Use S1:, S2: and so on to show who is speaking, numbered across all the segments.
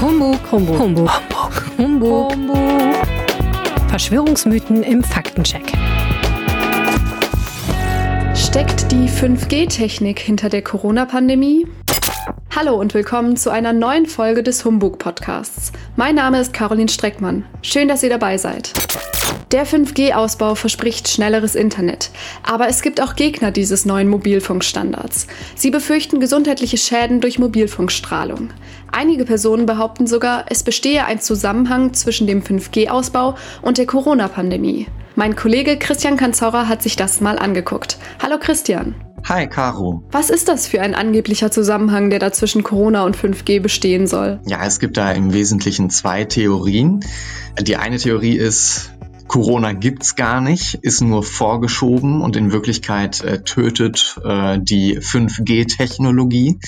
S1: Humbug, Humbug, Humbug, Humbug, Humbug. Humbug. Verschwörungsmythen im Faktencheck.
S2: Steckt die 5G-Technik hinter der Corona-Pandemie? Hallo und willkommen zu einer neuen Folge des Humbug-Podcasts. Mein Name ist Caroline Streckmann. Schön, dass ihr dabei seid. Der 5G-Ausbau verspricht schnelleres Internet. Aber es gibt auch Gegner dieses neuen Mobilfunkstandards. Sie befürchten gesundheitliche Schäden durch Mobilfunkstrahlung. Einige Personen behaupten sogar, es bestehe ein Zusammenhang zwischen dem 5G-Ausbau und der Corona-Pandemie. Mein Kollege Christian Kanzaurer hat sich das mal angeguckt. Hallo Christian.
S3: Hi, Caro.
S2: Was ist das für ein angeblicher Zusammenhang, der da zwischen Corona und 5G bestehen soll?
S3: Ja, es gibt da im Wesentlichen zwei Theorien. Die eine Theorie ist, Corona gibt's gar nicht, ist nur vorgeschoben und in Wirklichkeit äh, tötet äh, die 5G-Technologie.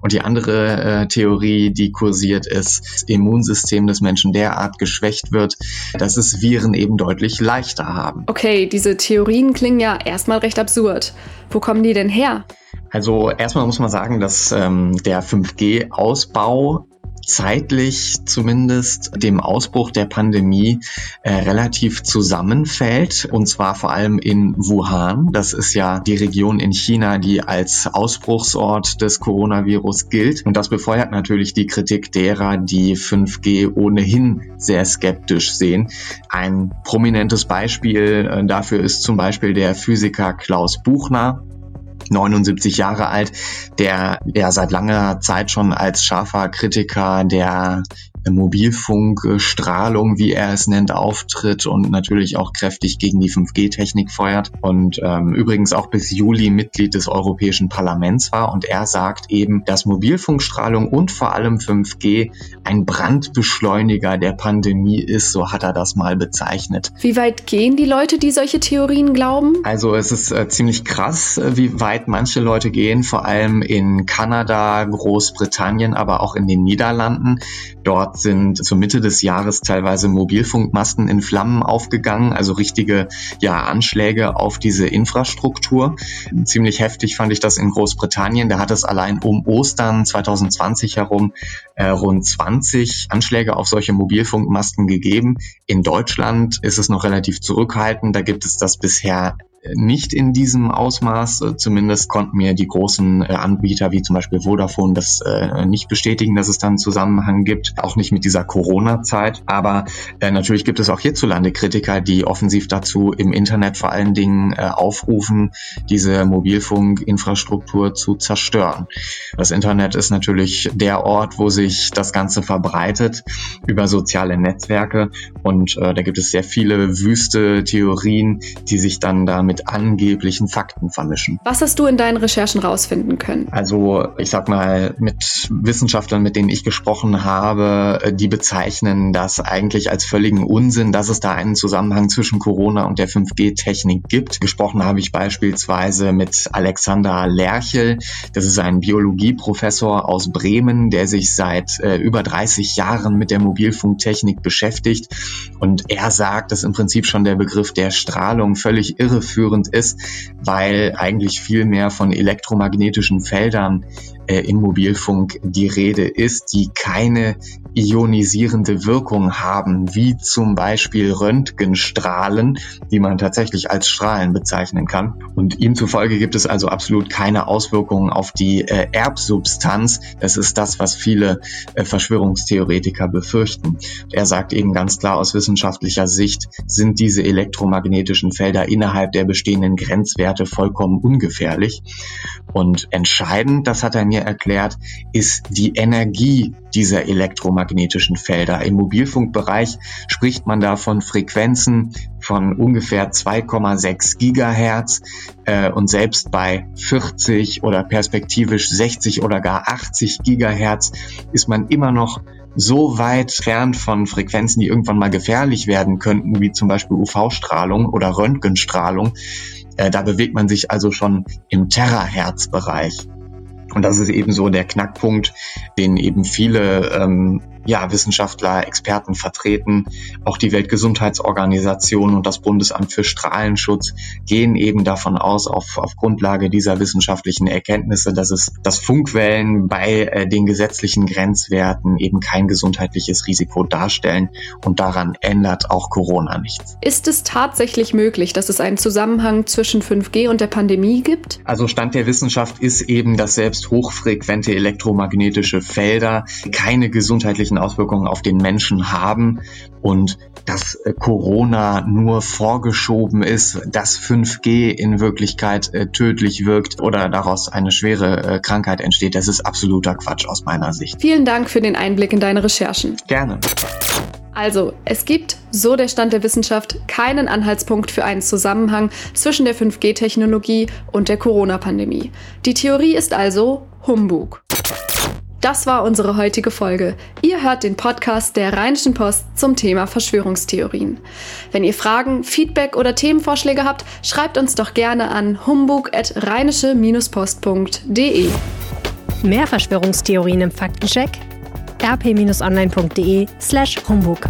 S3: Und die andere äh, Theorie, die kursiert, ist, das Immunsystem des Menschen derart geschwächt wird, dass es Viren eben deutlich leichter haben.
S2: Okay, diese Theorien klingen ja erstmal recht absurd. Wo kommen die denn her?
S3: Also erstmal muss man sagen, dass ähm, der 5G-Ausbau zeitlich zumindest dem Ausbruch der Pandemie äh, relativ zusammenfällt. Und zwar vor allem in Wuhan. Das ist ja die Region in China, die als Ausbruchsort des Coronavirus gilt. Und das befeuert natürlich die Kritik derer, die 5G ohnehin sehr skeptisch sehen. Ein prominentes Beispiel äh, dafür ist zum Beispiel der Physiker Klaus Buchner, 79 Jahre alt, der ja seit langer Zeit schon als scharfer Kritiker der Mobilfunkstrahlung, wie er es nennt, auftritt und natürlich auch kräftig gegen die 5G-Technik feuert und ähm, übrigens auch bis Juli Mitglied des Europäischen Parlaments war. Und er sagt eben, dass Mobilfunkstrahlung und vor allem 5G ein Brandbeschleuniger der Pandemie ist, so hat er das mal bezeichnet.
S2: Wie weit gehen die Leute, die solche Theorien glauben?
S3: Also es ist äh, ziemlich krass, äh, wie weit manche Leute gehen, vor allem in Kanada, Großbritannien, aber auch in den Niederlanden. Dort sind zur Mitte des Jahres teilweise Mobilfunkmasten in Flammen aufgegangen, also richtige ja, Anschläge auf diese Infrastruktur. Ziemlich heftig fand ich das in Großbritannien. Da hat es allein um Ostern 2020 herum äh, rund 20 Anschläge auf solche Mobilfunkmasten gegeben. In Deutschland ist es noch relativ zurückhaltend. Da gibt es das bisher nicht in diesem Ausmaß. Äh, zumindest konnten mir die großen äh, Anbieter wie zum Beispiel Vodafone das äh, nicht bestätigen, dass es da einen Zusammenhang gibt. Auch nicht mit dieser Corona-Zeit. Aber natürlich gibt es auch hierzulande Kritiker, die offensiv dazu im Internet vor allen Dingen aufrufen, diese Mobilfunkinfrastruktur zu zerstören. Das Internet ist natürlich der Ort, wo sich das Ganze verbreitet über soziale Netzwerke. Und da gibt es sehr viele wüste Theorien, die sich dann damit mit angeblichen Fakten vermischen.
S2: Was hast du in deinen Recherchen rausfinden können?
S3: Also ich sag mal, mit Wissenschaftlern, mit denen ich gesprochen habe, äh, die bezeichnen das eigentlich als völligen Unsinn, dass es da einen Zusammenhang zwischen Corona und der 5G-Technik gibt. Gesprochen habe ich beispielsweise mit Alexander Lerchel. Das ist ein Biologieprofessor aus Bremen, der sich seit äh, über 30 Jahren mit der Mobilfunktechnik beschäftigt. Und er sagt, dass im Prinzip schon der Begriff der Strahlung völlig irreführend zielführend ist, weil eigentlich viel mehr von elektromagnetischen Feldern im Mobilfunk die Rede ist, die keine ionisierende Wirkung haben, wie zum Beispiel Röntgenstrahlen, die man tatsächlich als Strahlen bezeichnen kann. Und ihm zufolge gibt es also absolut keine Auswirkungen auf die äh, Erbsubstanz. Das ist das, was viele äh, Verschwörungstheoretiker befürchten. Er sagt eben ganz klar aus wissenschaftlicher Sicht sind diese elektromagnetischen Felder innerhalb der bestehenden Grenzwerte vollkommen ungefährlich. Und entscheidend, das hat er mir erklärt, ist die Energie dieser elektromagnetischen Felder. Im Mobilfunkbereich spricht man da von Frequenzen von ungefähr 2,6 Gigahertz äh, und selbst bei 40 oder perspektivisch 60 oder gar 80 Gigahertz ist man immer noch so weit fern von Frequenzen, die irgendwann mal gefährlich werden könnten, wie zum Beispiel UV-Strahlung oder Röntgenstrahlung. Äh, da bewegt man sich also schon im Terahertz-Bereich. Und das ist eben so der Knackpunkt, den eben viele ähm, ja, Wissenschaftler, Experten vertreten. Auch die Weltgesundheitsorganisation und das Bundesamt für Strahlenschutz gehen eben davon aus, auf, auf Grundlage dieser wissenschaftlichen Erkenntnisse, dass es das Funkwellen bei äh, den gesetzlichen Grenzwerten eben kein gesundheitliches Risiko darstellen und daran ändert auch Corona nichts.
S2: Ist es tatsächlich möglich, dass es einen Zusammenhang zwischen 5G und der Pandemie gibt?
S3: Also Stand der Wissenschaft ist eben, dass selbst hochfrequente elektromagnetische Felder keine gesundheitlichen Auswirkungen auf den Menschen haben und dass äh, Corona nur vorgeschoben ist, dass 5G in Wirklichkeit äh, tödlich wirkt oder daraus eine schwere äh, Krankheit entsteht. Das ist absoluter Quatsch aus meiner Sicht.
S2: Vielen Dank für den Einblick in deine Recherchen.
S3: Gerne.
S2: Also, es gibt, so der Stand der Wissenschaft, keinen Anhaltspunkt für einen Zusammenhang zwischen der 5G-Technologie und der Corona-Pandemie. Die Theorie ist also Humbug. Das war unsere heutige Folge. Ihr hört den Podcast der Rheinischen Post zum Thema Verschwörungstheorien. Wenn ihr Fragen, Feedback oder Themenvorschläge habt, schreibt uns doch gerne an humbug.rheinische-post.de.
S1: Mehr Verschwörungstheorien im Faktencheck rp-online.de slash Humbug.